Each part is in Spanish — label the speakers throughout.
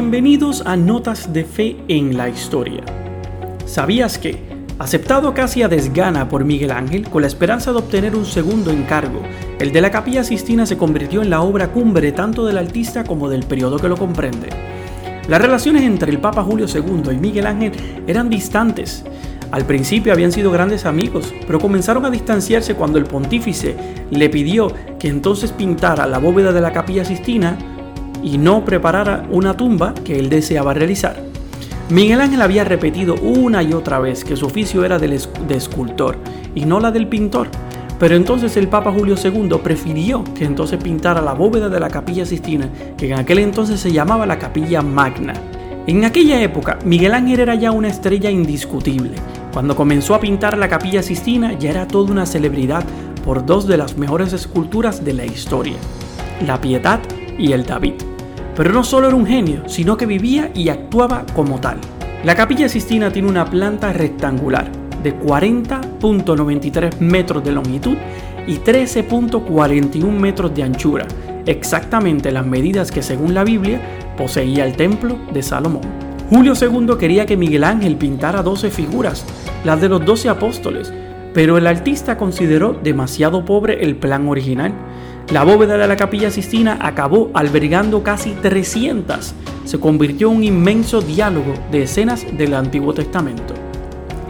Speaker 1: Bienvenidos a Notas de Fe en la Historia. ¿Sabías que, aceptado casi a desgana por Miguel Ángel con la esperanza de obtener un segundo encargo, el de la Capilla Sistina se convirtió en la obra cumbre tanto del artista como del periodo que lo comprende? Las relaciones entre el Papa Julio II y Miguel Ángel eran distantes. Al principio habían sido grandes amigos, pero comenzaron a distanciarse cuando el pontífice le pidió que entonces pintara la bóveda de la Capilla Sistina y no preparara una tumba que él deseaba realizar. Miguel Ángel había repetido una y otra vez que su oficio era de escultor y no la del pintor, pero entonces el Papa Julio II prefirió que entonces pintara la bóveda de la Capilla Sistina, que en aquel entonces se llamaba la Capilla Magna. En aquella época, Miguel Ángel era ya una estrella indiscutible. Cuando comenzó a pintar la Capilla Sistina, ya era toda una celebridad por dos de las mejores esculturas de la historia, la Pietad y el David. Pero no solo era un genio, sino que vivía y actuaba como tal. La capilla Sistina tiene una planta rectangular de 40.93 metros de longitud y 13.41 metros de anchura, exactamente las medidas que según la Biblia poseía el templo de Salomón. Julio II quería que Miguel Ángel pintara 12 figuras, las de los 12 apóstoles, pero el artista consideró demasiado pobre el plan original la bóveda de la capilla Sistina acabó albergando casi 300. Se convirtió en un inmenso diálogo de escenas del Antiguo Testamento.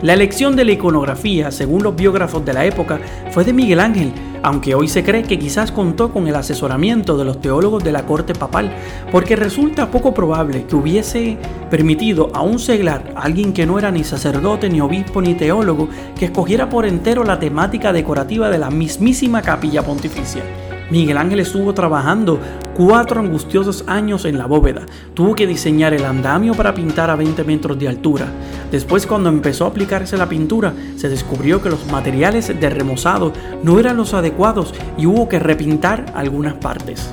Speaker 1: La elección de la iconografía, según los biógrafos de la época, fue de Miguel Ángel, aunque hoy se cree que quizás contó con el asesoramiento de los teólogos de la corte papal, porque resulta poco probable que hubiese permitido a un seglar, alguien que no era ni sacerdote, ni obispo, ni teólogo, que escogiera por entero la temática decorativa de la mismísima capilla pontificia. Miguel Ángel estuvo trabajando cuatro angustiosos años en la bóveda. Tuvo que diseñar el andamio para pintar a 20 metros de altura. Después, cuando empezó a aplicarse la pintura, se descubrió que los materiales de remozado no eran los adecuados y hubo que repintar algunas partes.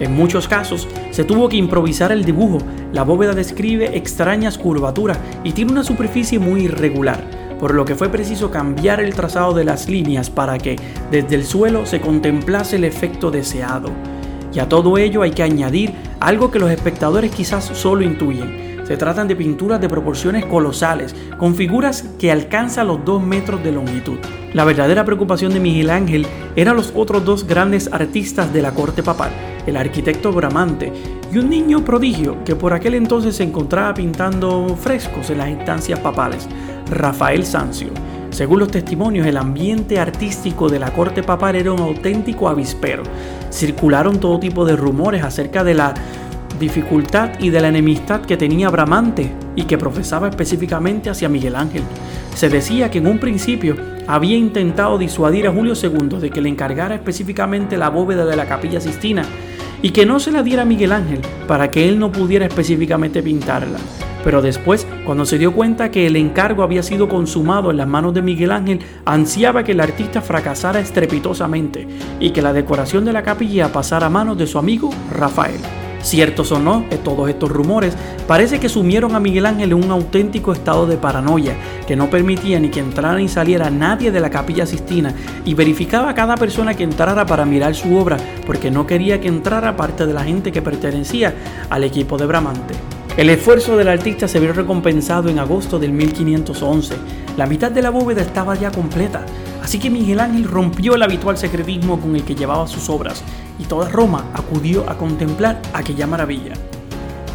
Speaker 1: En muchos casos, se tuvo que improvisar el dibujo. La bóveda describe extrañas curvaturas y tiene una superficie muy irregular por lo que fue preciso cambiar el trazado de las líneas para que desde el suelo se contemplase el efecto deseado. Y a todo ello hay que añadir algo que los espectadores quizás solo intuyen. Se tratan de pinturas de proporciones colosales, con figuras que alcanzan los 2 metros de longitud. La verdadera preocupación de Miguel Ángel eran los otros dos grandes artistas de la corte papal, el arquitecto Bramante y un niño prodigio que por aquel entonces se encontraba pintando frescos en las instancias papales, Rafael Sancio. Según los testimonios, el ambiente artístico de la corte papal era un auténtico avispero. Circularon todo tipo de rumores acerca de la dificultad y de la enemistad que tenía Bramante y que profesaba específicamente hacia Miguel Ángel. Se decía que en un principio había intentado disuadir a Julio II de que le encargara específicamente la bóveda de la capilla Sistina y que no se la diera a Miguel Ángel para que él no pudiera específicamente pintarla. Pero después, cuando se dio cuenta que el encargo había sido consumado en las manos de Miguel Ángel, ansiaba que el artista fracasara estrepitosamente y que la decoración de la capilla pasara a manos de su amigo Rafael. Ciertos o no, todos estos rumores, parece que sumieron a Miguel Ángel en un auténtico estado de paranoia, que no permitía ni que entrara ni saliera nadie de la capilla Sistina y verificaba a cada persona que entrara para mirar su obra, porque no quería que entrara parte de la gente que pertenecía al equipo de Bramante. El esfuerzo del artista se vio recompensado en agosto del 1511. La mitad de la bóveda estaba ya completa, así que Miguel Ángel rompió el habitual secretismo con el que llevaba sus obras y toda Roma acudió a contemplar aquella maravilla.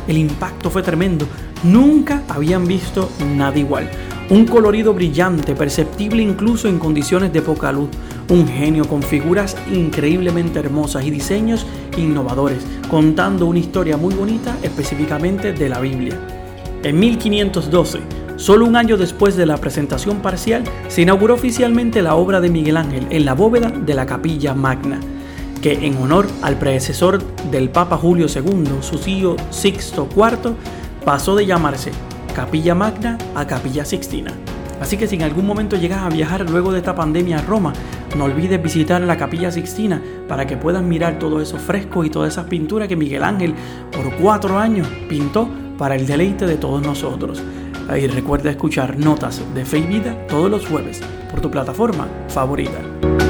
Speaker 1: El impacto fue tremendo, nunca habían visto nada igual. Un colorido brillante, perceptible incluso en condiciones de poca luz. Un genio con figuras increíblemente hermosas y diseños innovadores, contando una historia muy bonita específicamente de la Biblia. En 1512, solo un año después de la presentación parcial, se inauguró oficialmente la obra de Miguel Ángel en la bóveda de la Capilla Magna que en honor al predecesor del Papa Julio II, su tío Sixto IV, pasó de llamarse Capilla Magna a Capilla Sixtina. Así que si en algún momento llegas a viajar luego de esta pandemia a Roma, no olvides visitar la Capilla Sixtina para que puedas mirar todo eso fresco y todas esas pinturas que Miguel Ángel por cuatro años pintó para el deleite de todos nosotros. Y recuerda escuchar Notas de Fe y Vida todos los jueves por tu plataforma favorita.